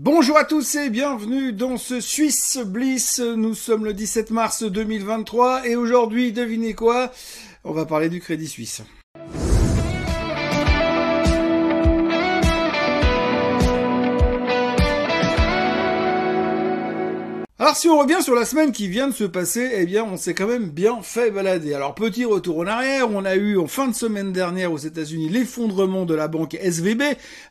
Bonjour à tous et bienvenue dans ce Suisse Bliss. Nous sommes le 17 mars 2023 et aujourd'hui, devinez quoi? On va parler du Crédit Suisse. Alors si on revient sur la semaine qui vient de se passer, eh bien on s'est quand même bien fait balader. Alors petit retour en arrière, on a eu en fin de semaine dernière aux États-Unis l'effondrement de la banque SVB.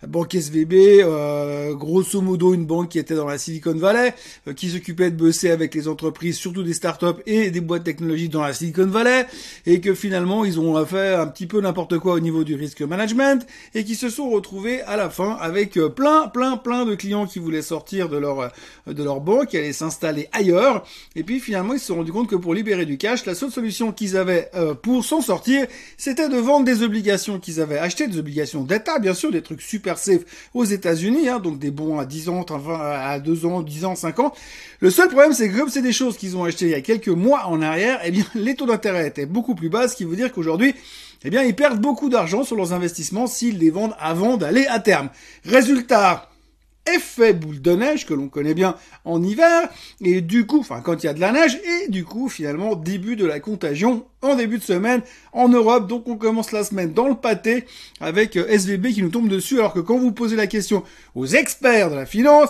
Banque SVB, euh, grosso modo une banque qui était dans la Silicon Valley, euh, qui s'occupait de bosser avec les entreprises, surtout des startups et des boîtes technologiques dans la Silicon Valley, et que finalement ils ont fait un petit peu n'importe quoi au niveau du risk management, et qui se sont retrouvés à la fin avec euh, plein, plein, plein de clients qui voulaient sortir de leur de leur banque, qui allaient s'installer ailleurs. Et puis finalement, ils se sont rendus compte que pour libérer du cash, la seule solution qu'ils avaient euh, pour s'en sortir, c'était de vendre des obligations qu'ils avaient achetées, des obligations d'État, bien sûr, des trucs super safe aux États-Unis, hein, donc des bons à 10 ans, à 2 ans, 10 ans, 5 ans. Le seul problème, c'est que comme c'est des choses qu'ils ont achetées il y a quelques mois en arrière, eh bien, les taux d'intérêt étaient beaucoup plus bas, ce qui veut dire qu'aujourd'hui, eh bien, ils perdent beaucoup d'argent sur leurs investissements s'ils les vendent avant d'aller à terme. Résultat, effet boule de neige que l'on connaît bien en hiver et du coup, enfin quand il y a de la neige et du coup finalement début de la contagion en début de semaine en Europe. Donc on commence la semaine dans le pâté avec euh, SVB qui nous tombe dessus alors que quand vous posez la question aux experts de la finance,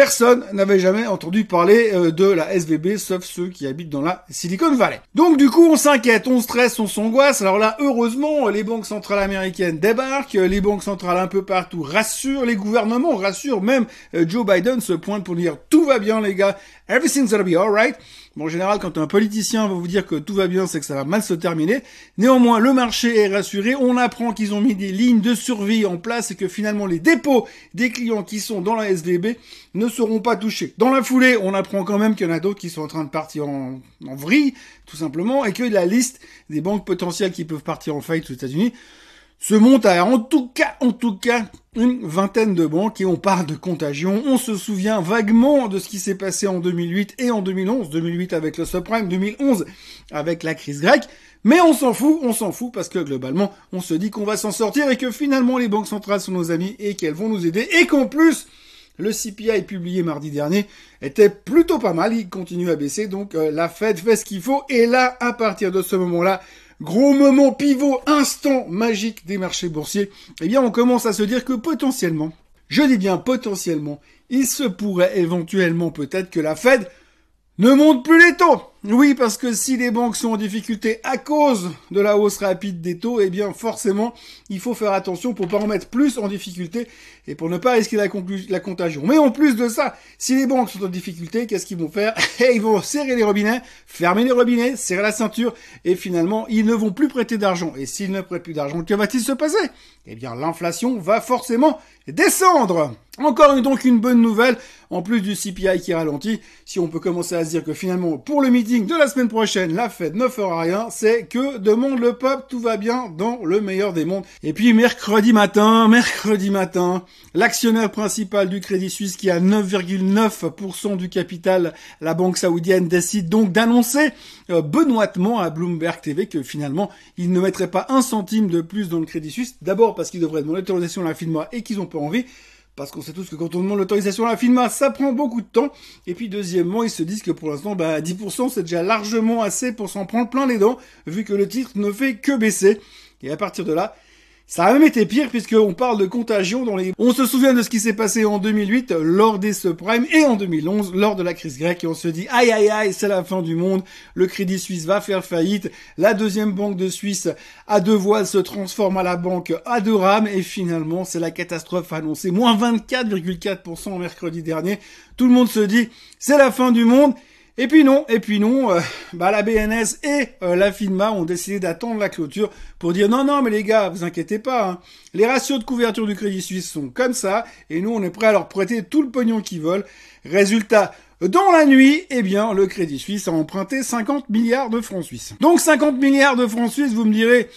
Personne n'avait jamais entendu parler euh, de la SVB, sauf ceux qui habitent dans la Silicon Valley. Donc du coup, on s'inquiète, on stresse, on s'angoisse. Alors là, heureusement, les banques centrales américaines débarquent, les banques centrales un peu partout rassurent, les gouvernements rassurent, même euh, Joe Biden se pointe pour dire tout va bien les gars, everything's gonna be alright. En général, quand un politicien va vous dire que tout va bien, c'est que ça va mal se terminer. Néanmoins, le marché est rassuré. On apprend qu'ils ont mis des lignes de survie en place et que finalement les dépôts des clients qui sont dans la SVB ne seront pas touchés. Dans la foulée, on apprend quand même qu'il y en a d'autres qui sont en train de partir en, en vrille, tout simplement, et que la liste des banques potentielles qui peuvent partir en faillite aux États-Unis se monte à en tout cas, en tout cas, une vingtaine de banques et on parle de contagion. On se souvient vaguement de ce qui s'est passé en 2008 et en 2011. 2008 avec le subprime, 2011 avec la crise grecque. Mais on s'en fout, on s'en fout parce que globalement, on se dit qu'on va s'en sortir et que finalement les banques centrales sont nos amis et qu'elles vont nous aider et qu'en plus, le CPI publié mardi dernier était plutôt pas mal, il continue à baisser, donc euh, la Fed fait ce qu'il faut, et là, à partir de ce moment-là, gros moment pivot, instant magique des marchés boursiers, eh bien on commence à se dire que potentiellement, je dis bien potentiellement, il se pourrait éventuellement peut-être que la Fed ne monte plus les taux. Oui, parce que si les banques sont en difficulté à cause de la hausse rapide des taux, eh bien forcément, il faut faire attention pour pas en mettre plus en difficulté et pour ne pas risquer la, contagion. Mais en plus de ça, si les banques sont en difficulté, qu'est-ce qu'ils vont faire? Ils vont serrer les robinets, fermer les robinets, serrer la ceinture et finalement, ils ne vont plus prêter d'argent. Et s'ils ne prêtent plus d'argent, que va-t-il se passer? Eh bien, l'inflation va forcément descendre. Encore donc une bonne nouvelle, en plus du CPI qui ralentit, si on peut commencer à se dire que finalement, pour le midi de la semaine prochaine, la fête ne fera rien, c'est que demande le peuple, tout va bien dans le meilleur des mondes. Et puis mercredi matin, mercredi matin, l'actionnaire principal du Crédit Suisse qui a 9,9% du capital, la banque saoudienne décide donc d'annoncer euh, benoîtement à Bloomberg TV que finalement, il ne mettrait pas un centime de plus dans le Crédit Suisse. D'abord parce qu'il devrait demander l'autorisation à la FINMA et qu'ils ont pas envie parce qu'on sait tous que quand on demande l'autorisation à la FINMA, ça prend beaucoup de temps. Et puis deuxièmement, ils se disent que pour l'instant, bah, 10% c'est déjà largement assez pour s'en prendre plein les dents, vu que le titre ne fait que baisser. Et à partir de là, ça a même été pire puisqu'on parle de contagion dans les... On se souvient de ce qui s'est passé en 2008 lors des subprimes et en 2011 lors de la crise grecque et on se dit aïe aïe aïe c'est la fin du monde, le Crédit Suisse va faire faillite, la deuxième banque de Suisse à deux voiles se transforme à la banque à deux rames et finalement c'est la catastrophe annoncée, moins 24,4% mercredi dernier. Tout le monde se dit c'est la fin du monde et puis non, et puis non, euh, bah la BNS et euh, la FINMA ont décidé d'attendre la clôture pour dire non, non, mais les gars, vous inquiétez pas, hein. les ratios de couverture du Crédit Suisse sont comme ça, et nous, on est prêt à leur prêter tout le pognon qu'ils veulent. Résultat, dans la nuit, eh bien, le Crédit Suisse a emprunté 50 milliards de francs suisses. Donc 50 milliards de francs suisses, vous me direz,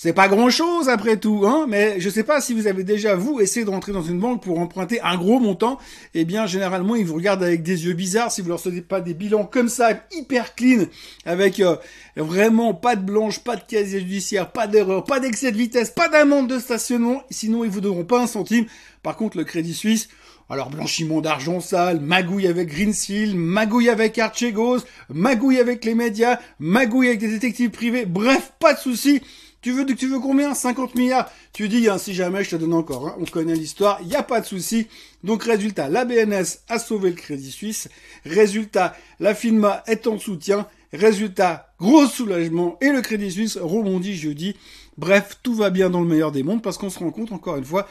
c'est pas grand chose après tout, hein, mais je sais pas si vous avez déjà, vous, essayé de rentrer dans une banque pour emprunter un gros montant, eh bien, généralement, ils vous regardent avec des yeux bizarres si vous leur sortez pas des bilans comme ça, hyper clean, avec euh, vraiment pas de blanche, pas de casier judiciaire, pas d'erreur, pas d'excès de vitesse, pas d'amende de stationnement, sinon ils vous donneront pas un centime. Par contre, le Crédit Suisse, Alors blanchiment d'argent sale, magouille avec Greensill, magouille avec Archegos, magouille avec les médias, magouille avec des détectives privés, bref, pas de souci. Tu veux, tu veux combien? 50 milliards Tu dis, hein, si jamais, je te donne encore. Hein. On connaît l'histoire, il n'y a pas de souci. Donc résultat, la BNS a sauvé le Crédit Suisse. Résultat, la FINMA est en soutien. Résultat, gros soulagement et le Crédit Suisse rebondit jeudi. Bref, tout va bien dans le meilleur des mondes parce qu'on se rend compte encore une fois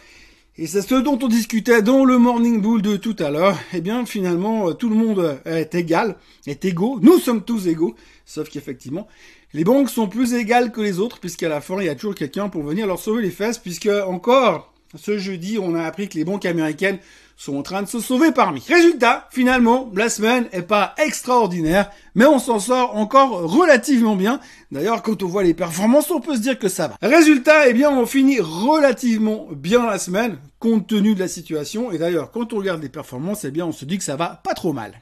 et c'est ce dont on discutait dans le Morning Bull de tout à l'heure. Eh bien, finalement, tout le monde est égal, est égaux. Nous sommes tous égaux. Sauf qu'effectivement, les banques sont plus égales que les autres, puisqu'à la fin, il y a toujours quelqu'un pour venir leur sauver les fesses, puisque encore, ce jeudi, on a appris que les banques américaines sont en train de se sauver parmi. Résultat, finalement, la semaine est pas extraordinaire, mais on s'en sort encore relativement bien. D'ailleurs, quand on voit les performances, on peut se dire que ça va. Résultat, eh bien, on finit relativement bien la semaine, compte tenu de la situation. Et d'ailleurs, quand on regarde les performances, eh bien, on se dit que ça va pas trop mal.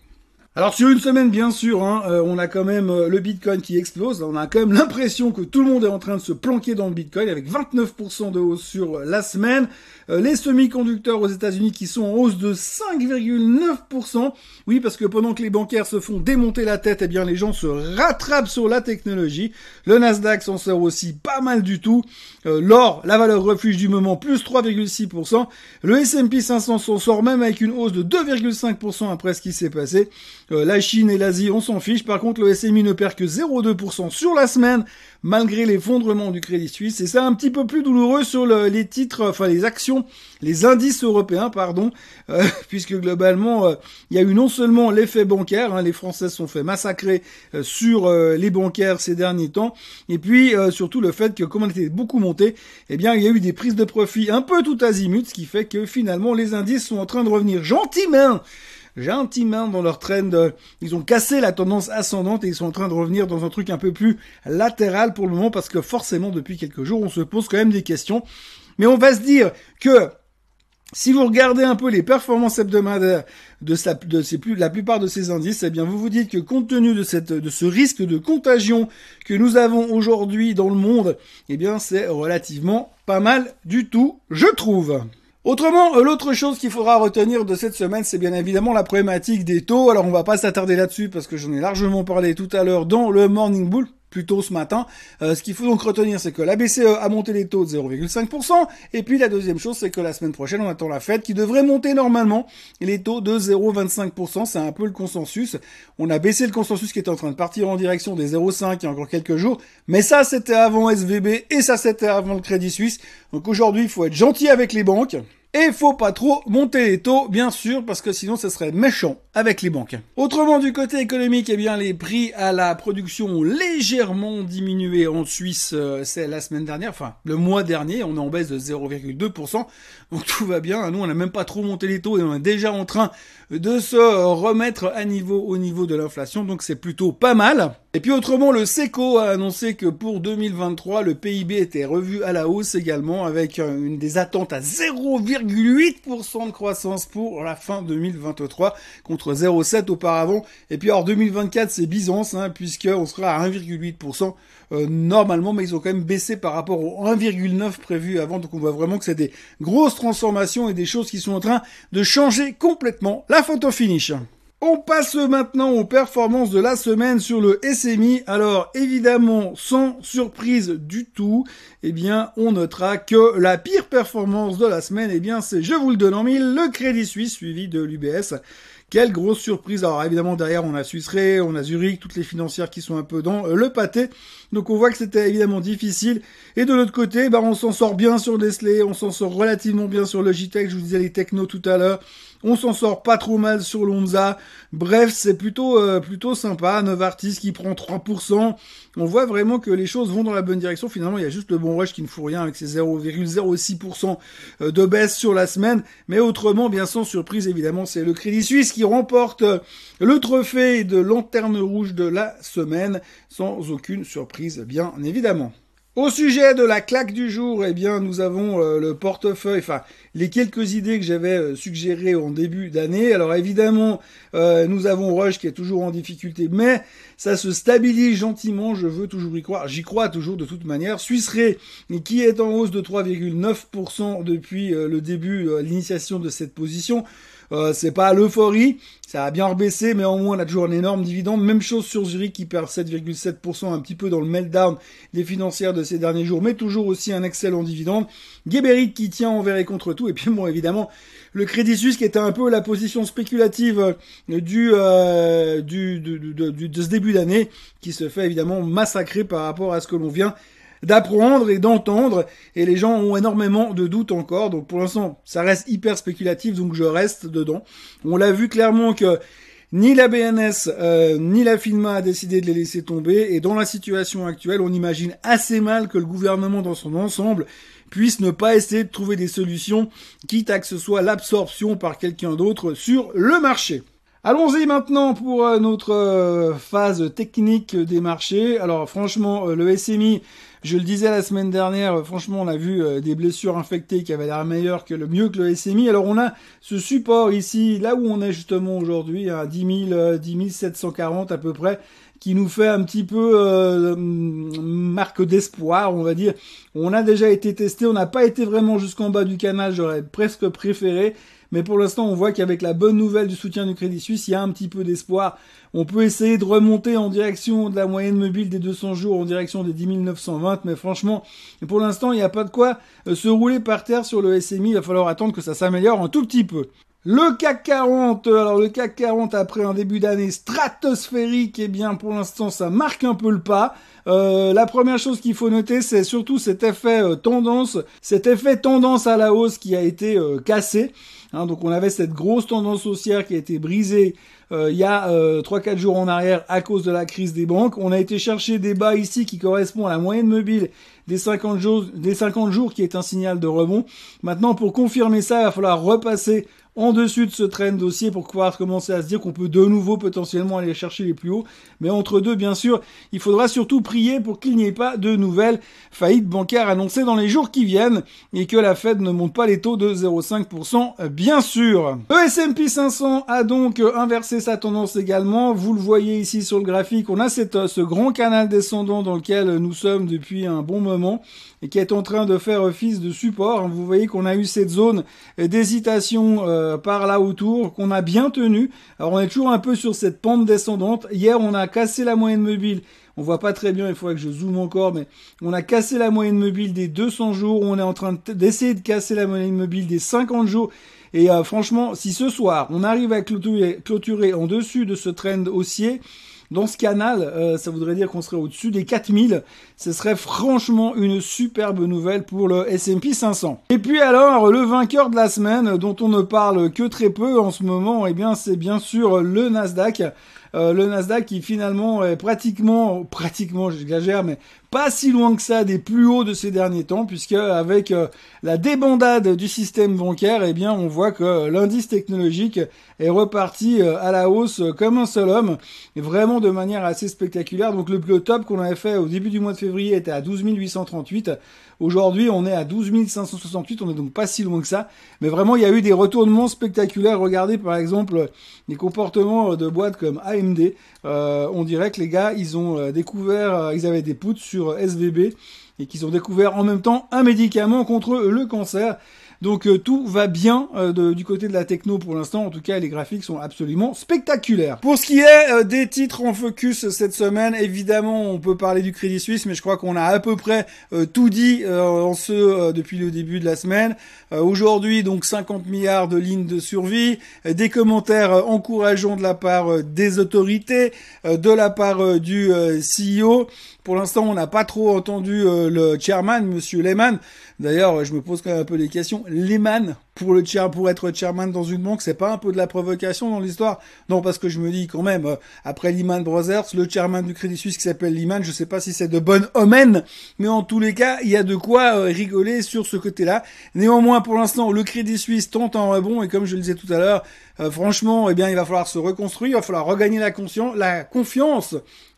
Alors sur une semaine, bien sûr, hein, euh, on a quand même euh, le Bitcoin qui explose. On a quand même l'impression que tout le monde est en train de se planquer dans le Bitcoin avec 29% de hausse sur la semaine. Euh, les semi-conducteurs aux États-Unis qui sont en hausse de 5,9%. Oui, parce que pendant que les bancaires se font démonter la tête, eh bien les gens se rattrapent sur la technologie. Le Nasdaq s'en sort aussi pas mal du tout. L'or, la valeur refuge du moment, plus 3,6%. Le S&P 500 s'en sort même avec une hausse de 2,5% après ce qui s'est passé. Euh, la Chine et l'Asie, on s'en fiche. Par contre, le SMI ne perd que 0,2% sur la semaine, malgré l'effondrement du Crédit Suisse. Et c'est un petit peu plus douloureux sur les titres, enfin les actions, les indices européens, pardon, euh, puisque globalement, euh, il y a eu non seulement l'effet bancaire, hein, les Français sont fait massacrer sur les bancaires ces derniers temps, et puis surtout le fait que comme on était beaucoup monté, eh bien il y a eu des prises de profit un peu tout azimut, ce qui fait que finalement les indices sont en train de revenir gentiment gentiment dans leur trend. Ils ont cassé la tendance ascendante et ils sont en train de revenir dans un truc un peu plus latéral pour le moment parce que forcément depuis quelques jours on se pose quand même des questions. Mais on va se dire que si vous regardez un peu les performances hebdomadaires de, la plupart de ces indices, eh bien vous vous dites que compte tenu de ce risque de contagion que nous avons aujourd'hui dans le monde, eh bien c'est relativement pas mal du tout, je trouve. Autrement, euh, l'autre chose qu'il faudra retenir de cette semaine, c'est bien évidemment la problématique des taux. Alors on va pas s'attarder là-dessus parce que j'en ai largement parlé tout à l'heure dans le Morning Bull plus tôt ce matin. Euh, ce qu'il faut donc retenir, c'est que la BCE a monté les taux de 0,5%. Et puis la deuxième chose, c'est que la semaine prochaine, on attend la Fed qui devrait monter normalement les taux de 0,25%. C'est un peu le consensus. On a baissé le consensus qui était en train de partir en direction des 0,5 il y a encore quelques jours. Mais ça, c'était avant SVB et ça, c'était avant le Crédit Suisse. Donc aujourd'hui, il faut être gentil avec les banques. Et faut pas trop monter les taux, bien sûr, parce que sinon ce serait méchant avec les banques. Autrement, du côté économique, eh bien, les prix à la production ont légèrement diminué en Suisse, euh, c'est la semaine dernière, enfin, le mois dernier, on est en baisse de 0,2%. Donc tout va bien. Nous, on n'a même pas trop monté les taux et on est déjà en train de se remettre à niveau au niveau de l'inflation. Donc c'est plutôt pas mal. Et puis autrement, le SECO a annoncé que pour 2023, le PIB était revu à la hausse également avec une des attentes à 0,8% de croissance pour la fin 2023 contre 0,7 auparavant. Et puis alors 2024, c'est Byzance, hein, puisqu'on sera à 1,8% euh, normalement, mais ils ont quand même baissé par rapport au 1,9 prévu avant. Donc on voit vraiment que c'est des grosses transformations et des choses qui sont en train de changer complètement la photo finish. On passe maintenant aux performances de la semaine sur le SMI. Alors évidemment, sans surprise du tout, eh bien, on notera que la pire performance de la semaine, eh bien, c'est, je vous le donne en mille, le Crédit Suisse suivi de l'UBS. Quelle grosse surprise. Alors évidemment derrière on a Suisse on a Zurich, toutes les financières qui sont un peu dans le pâté. Donc on voit que c'était évidemment difficile. Et de l'autre côté, bah, on s'en sort bien sur Nestlé, on s'en sort relativement bien sur Logitech, je vous disais les technos tout à l'heure. On s'en sort pas trop mal sur Lonza. Bref, c'est plutôt euh, plutôt sympa. Novartis qui prend 3%. On voit vraiment que les choses vont dans la bonne direction. Finalement, il y a juste le bon rush qui ne fout rien avec ses 0,06% euh, de baisse sur la semaine. Mais autrement, bien sans surprise, évidemment, c'est le Crédit Suisse qui remporte euh, le trophée de lanterne rouge de la semaine sans aucune surprise, bien évidemment. Au sujet de la claque du jour, eh bien, nous avons euh, le portefeuille, les quelques idées que j'avais euh, suggérées en début d'année. Alors, évidemment, euh, nous avons Rush qui est toujours en difficulté, mais ça se stabilise gentiment. Je veux toujours y croire. J'y crois toujours de toute manière. Suisse qui est en hausse de 3,9% depuis le début, l'initiation de cette position. Euh, c'est pas l'euphorie, ça a bien rebaissé, mais au moins on a toujours un énorme dividende. Même chose sur Zurich qui perd 7,7%, un petit peu dans le meltdown des financières de ces derniers jours, mais toujours aussi un excellent dividende. Geberit qui tient envers et contre tout, et puis bon évidemment le Crédit Suisse qui était un peu la position spéculative euh, du, euh, du, de ce début d'année, qui se fait évidemment massacrer par rapport à ce que l'on vient d'apprendre et d'entendre, et les gens ont énormément de doutes encore, donc pour l'instant, ça reste hyper spéculatif, donc je reste dedans. On l'a vu clairement que ni la BNS euh, ni la FINMA a décidé de les laisser tomber, et dans la situation actuelle, on imagine assez mal que le gouvernement dans son ensemble puisse ne pas essayer de trouver des solutions, quitte à que ce soit l'absorption par quelqu'un d'autre sur le marché. Allons-y maintenant pour euh, notre euh, phase technique des marchés. Alors franchement, le SMI je le disais la semaine dernière, euh, franchement, on a vu euh, des blessures infectées qui avaient l'air meilleures que le mieux que le SMI. Alors on a ce support ici, là où on est justement aujourd'hui, à 10 000, 10 740 à peu près, qui nous fait un petit peu euh, marque d'espoir, on va dire. On a déjà été testé, on n'a pas été vraiment jusqu'en bas du canal, j'aurais presque préféré. Mais pour l'instant, on voit qu'avec la bonne nouvelle du soutien du Crédit Suisse, il y a un petit peu d'espoir. On peut essayer de remonter en direction de la moyenne mobile des 200 jours, en direction des 10 920, mais franchement, pour l'instant, il n'y a pas de quoi euh, se rouler par terre sur le SMI. Il va falloir attendre que ça s'améliore un tout petit peu. Le CAC 40, alors le CAC 40 après un début d'année stratosphérique, eh bien pour l'instant ça marque un peu le pas. Euh, la première chose qu'il faut noter, c'est surtout cet effet euh, tendance, cet effet tendance à la hausse qui a été cassé. Hein, donc on avait cette grosse tendance haussière qui a été brisée euh, il y a euh, 3-4 jours en arrière à cause de la crise des banques. On a été chercher des bas ici qui correspondent à la moyenne mobile des 50 jours, des 50 jours qui est un signal de rebond. Maintenant, pour confirmer ça, il va falloir repasser en dessus de ce trend dossier pour pouvoir commencer à se dire qu'on peut de nouveau potentiellement aller chercher les plus hauts. Mais entre deux, bien sûr, il faudra surtout prier pour qu'il n'y ait pas de nouvelles faillites bancaires annoncées dans les jours qui viennent et que la Fed ne monte pas les taux de 0,5%, bien sûr. Le S&P 500 a donc inversé sa tendance également. Vous le voyez ici sur le graphique. On a cette, ce grand canal descendant dans lequel nous sommes depuis un bon moment et qui est en train de faire office de support. Vous voyez qu'on a eu cette zone d'hésitation euh, par là autour qu'on a bien tenu. Alors on est toujours un peu sur cette pente descendante. Hier on a cassé la moyenne mobile. On voit pas très bien, il faudrait que je zoome encore, mais on a cassé la moyenne mobile des 200 jours. On est en train d'essayer de casser la moyenne mobile des 50 jours. Et euh, franchement, si ce soir on arrive à clôturer, clôturer en dessus de ce trend haussier, dans ce canal, euh, ça voudrait dire qu'on serait au-dessus des 4000. Ce serait franchement une superbe nouvelle pour le S&P 500. Et puis alors, le vainqueur de la semaine, dont on ne parle que très peu en ce moment, eh bien c'est bien sûr le Nasdaq. Euh, le Nasdaq qui finalement est pratiquement, pratiquement, j'exagère, mais pas si loin que ça des plus hauts de ces derniers temps, puisque avec euh, la débandade du système bancaire, eh bien, on voit que l'indice technologique est reparti euh, à la hausse comme un seul homme, et vraiment de manière assez spectaculaire. Donc le plus top qu'on avait fait au début du mois de février était à 12 838. Aujourd'hui, on est à 12 568, on est donc pas si loin que ça. Mais vraiment, il y a eu des retournements spectaculaires. Regardez par exemple les comportements de boîtes comme AMD. Euh, on dirait que les gars, ils ont euh, découvert, euh, ils avaient des poutres sur SVB et qu'ils ont découvert en même temps un médicament contre le cancer. Donc euh, tout va bien euh, du côté de la techno pour l'instant. En tout cas, les graphiques sont absolument spectaculaires. Pour ce qui est euh, des titres en focus cette semaine, évidemment, on peut parler du Crédit Suisse, mais je crois qu'on a à peu près tout dit en ce depuis le début de la semaine. Aujourd'hui, donc 50 milliards de lignes de survie, des commentaires encourageants de la part des autorités, de la part du CEO. Pour l'instant, on n'a pas trop entendu le chairman, Monsieur Lehman. D'ailleurs, je me pose quand même un peu des questions. Lehman, pour le chair, pour être chairman dans une banque, c'est pas un peu de la provocation dans l'histoire? Non, parce que je me dis quand même, euh, après Lehman Brothers, le chairman du Crédit Suisse qui s'appelle Lehman, je sais pas si c'est de bonne omen, mais en tous les cas, il y a de quoi euh, rigoler sur ce côté-là. Néanmoins, pour l'instant, le Crédit Suisse tente un rebond et comme je le disais tout à l'heure, euh, franchement, eh bien, il va falloir se reconstruire, il va falloir regagner la, la confiance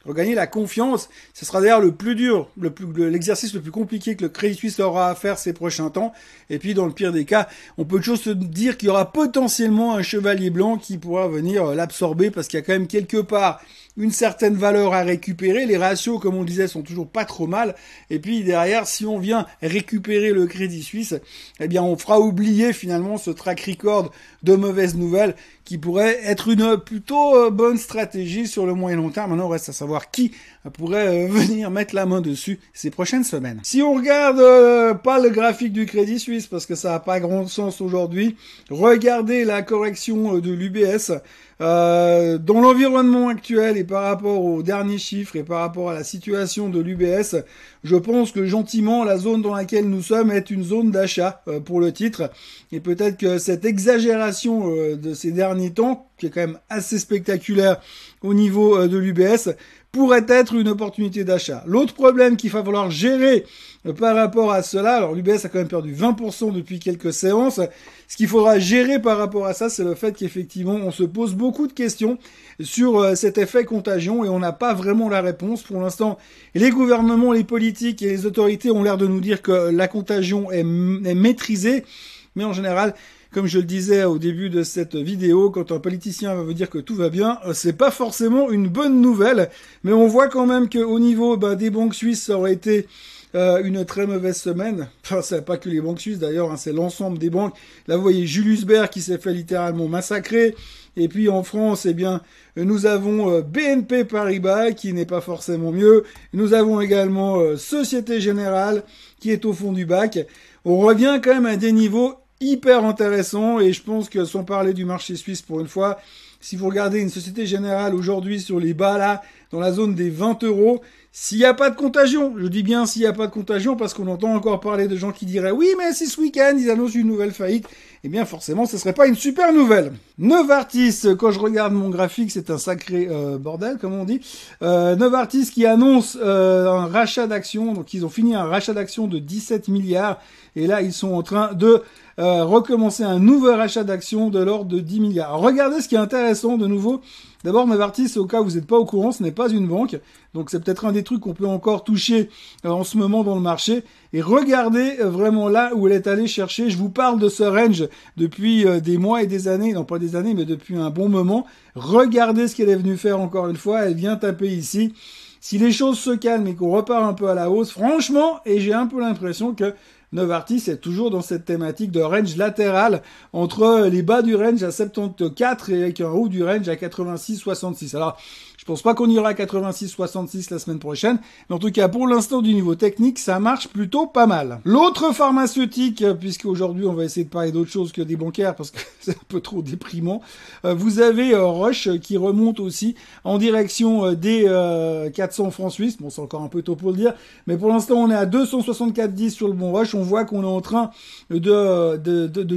regagner la confiance. Ce sera d'ailleurs le plus dur, l'exercice le plus compliqué que le Crédit Suisse aura à faire ces prochains temps. Et puis, dans le pire des cas, on peut toujours se dire qu'il y aura potentiellement un chevalier blanc qui pourra venir l'absorber parce qu'il y a quand même quelque part une certaine valeur à récupérer. Les ratios, comme on disait, sont toujours pas trop mal. Et puis derrière, si on vient récupérer le Crédit Suisse, eh bien, on fera oublier finalement ce track record de mauvaises nouvelles qui pourrait être une plutôt euh, bonne stratégie sur le moyen long terme. Maintenant, reste à savoir qui pourrait euh, venir mettre la main dessus ces prochaines semaines. Si on regarde euh, pas le graphique du Crédit Suisse parce que ça n'a pas grand sens aujourd'hui, regardez la correction de l'UBS. Euh, dans l'environnement actuel et par rapport aux derniers chiffres et par rapport à la situation de l'UBS, je pense que gentiment la zone dans laquelle nous sommes est une zone d'achat euh, pour le titre. Et peut-être que cette exagération euh, de ces derniers temps, qui est quand même assez spectaculaire au niveau de l'UBS, pourrait être une opportunité d'achat. L'autre problème qu'il va falloir gérer par rapport à cela, alors l'UBS a quand même perdu 20% depuis quelques séances, ce qu'il faudra gérer par rapport à ça, c'est le fait qu'effectivement, on se pose beaucoup de questions sur euh, cet effet contagion et on n'a pas vraiment la réponse. Pour l'instant, les gouvernements, les politiques et les autorités ont l'air de nous dire que la contagion est maîtrisée, mais en général, comme je le disais au début de cette vidéo, quand un politicien va vous dire que tout va bien, euh, c'est pas forcément une bonne nouvelle, mais on voit quand même qu'au niveau bah, des banques suisses, ça aurait été euh, une très mauvaise semaine. Enfin, c'est pas que les banques suisses d'ailleurs, hein, c'est l'ensemble des banques. Là, vous voyez Julius Baer qui s'est fait littéralement massacrer. Et puis en France, eh bien, nous avons euh, BNP Paribas qui n'est pas forcément mieux. Nous avons également Société Générale qui est au fond du bac. On revient quand même à des niveaux hyper intéressants et je pense que sans parler du marché suisse pour une fois, si vous regardez une Société Générale aujourd'hui sur les bas là, dans la zone des 20 euros, s'il n'y a pas de contagion, je dis bien s'il n'y a pas de contagion parce qu'on entend encore parler de gens qui diraient oui mais si ce week-end ils annoncent une nouvelle faillite, eh bien forcément ce serait pas une super nouvelle. Novartis, quand je regarde mon graphique c'est un sacré euh, bordel comme on dit. Euh, Novartis qui annonce euh, un rachat d'actions, donc ils ont fini un rachat d'actions de 17 milliards et là ils sont en train de euh, recommencer un nouveau rachat d'actions de l'ordre de 10 milliards. regardez ce qui est intéressant de nouveau. D'abord, Novartis, au cas où vous n'êtes pas au courant, ce n'est pas une banque. Donc c'est peut-être un des trucs qu'on peut encore toucher euh, en ce moment dans le marché. Et regardez euh, vraiment là où elle est allée chercher. Je vous parle de ce range depuis des mois et des années. Non pas des années, mais depuis un bon moment. Regardez ce qu'elle est venue faire encore une fois. Elle vient taper ici si les choses se calment et qu'on repart un peu à la hausse, franchement, et j'ai un peu l'impression que Novartis est toujours dans cette thématique de range latéral entre les bas du range à 74 et avec un haut du range à 86-66. Alors, pense pas qu'on ira à 86-66 la semaine prochaine, mais en tout cas pour l'instant du niveau technique, ça marche plutôt pas mal. L'autre pharmaceutique, puisque aujourd'hui on va essayer de parler d'autre chose que des bancaires parce que c'est un peu trop déprimant, euh, vous avez euh, Roche qui remonte aussi en direction euh, des 400 francs suisses. Bon, c'est encore un peu tôt pour le dire, mais pour l'instant on est à 264,10 sur le bon Roche. On voit qu'on est en train de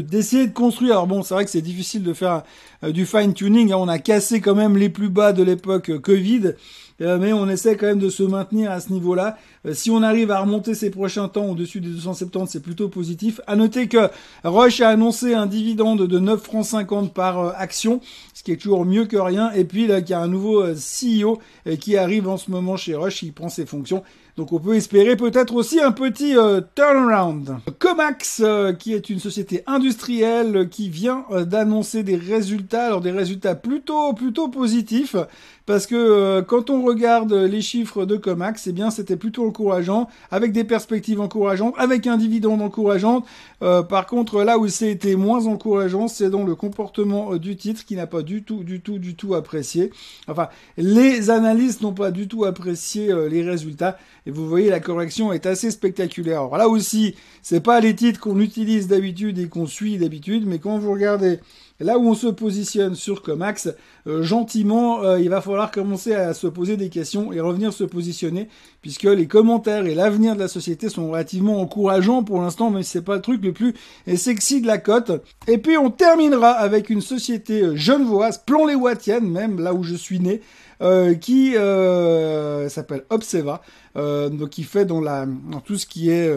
d'essayer de, de, construire. Alors bon, c'est vrai que c'est difficile de faire du fine tuning. Hein. On a cassé quand même les plus bas de l'époque Covid, euh, mais on essaie quand même de se maintenir à ce niveau-là. Euh, si on arrive à remonter ces prochains temps au-dessus des 270, c'est plutôt positif. À noter que Roche a annoncé un dividende de 9 francs 50 par euh, action, ce qui est toujours mieux que rien. Et puis là, il y a un nouveau CEO qui arrive en ce moment chez Roche, il prend ses fonctions. Donc on peut espérer peut-être aussi un petit turnaround. Comax, qui est une société industrielle qui vient d'annoncer des résultats, alors des résultats plutôt plutôt positifs parce que euh, quand on regarde les chiffres de Comax, eh bien c'était plutôt encourageant, avec des perspectives encourageantes, avec un dividende encourageant. Euh, par contre, là où c'était moins encourageant, c'est dans le comportement euh, du titre qui n'a pas du tout, du tout, du tout apprécié. Enfin, les analystes n'ont pas du tout apprécié les résultats. Vous voyez, la correction est assez spectaculaire. Alors là aussi, c'est pas les titres qu'on utilise d'habitude et qu'on suit d'habitude, mais quand vous regardez là où on se positionne sur Comax, euh, gentiment, euh, il va falloir commencer à se poser des questions et revenir se positionner, puisque les commentaires et l'avenir de la société sont relativement encourageants pour l'instant, mais c'est pas le truc le plus sexy de la cote. Et puis on terminera avec une société euh, genevoise, Plon-les-Wattiennes même, là où je suis né, qui s'appelle Obseva, donc qui fait dans, la, tout ce qui est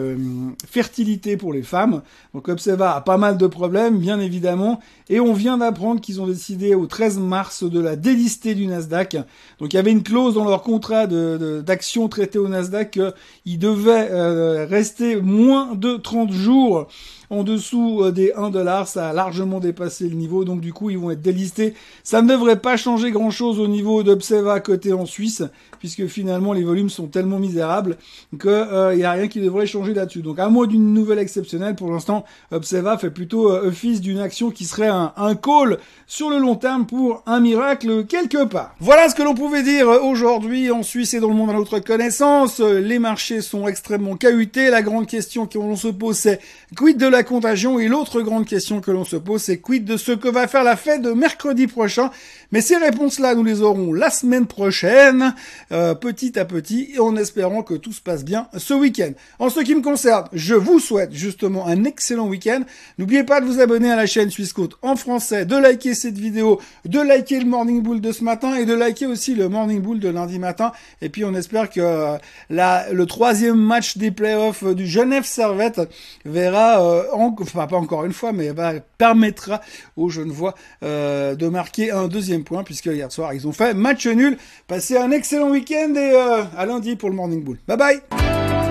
fertilité pour les femmes. Donc Obseva a pas mal de problèmes, bien évidemment, et on vient d'apprendre qu'ils ont décidé au 13 mars de la délister du Nasdaq. Donc il y avait une clause dans leur contrat d'action de, traité au Nasdaq qu'ils devaient rester moins de 30 jours en dessous des 1 dollar, ça a largement dépassé le niveau, donc du coup ils vont être délistés. Ça ne devrait pas changer grand chose au niveau d'Obseva côté en Suisse, puisque finalement les volumes sont tellement misérables que il y a rien qui devrait changer là-dessus. Donc à moins d'une nouvelle exceptionnelle, pour l'instant, Obseva fait plutôt office d'une action qui serait un, un call sur le long terme pour un miracle quelque part. Voilà ce que l'on pouvait dire aujourd'hui en Suisse et dans le monde à notre connaissance. Les marchés sont extrêmement cahutés. La grande question que l'on se pose, c'est quid de la contagion? Et l'autre grande question que l'on se pose, c'est quid de ce que va faire la fête de mercredi prochain? Mais ces réponses-là, nous les aurons la semaine prochaine, euh, petit à petit, et en espérant que tout se passe bien ce week-end. En ce qui me concerne, je vous souhaite justement un excellent week-end. N'oubliez pas de vous abonner à la chaîne Suisse en français, de liker cette vidéo, de liker le Morning Bull de ce matin et de liker aussi le Morning Bull de lundi matin. Et puis on espère que euh, le troisième match des playoffs du Genève Servette verra, euh, enfin pas encore une fois, mais permettra aux Genevois euh, de marquer un deuxième point puisque hier soir ils ont fait match nul. Passez un excellent week-end et à lundi pour le Morning Bull. Bye bye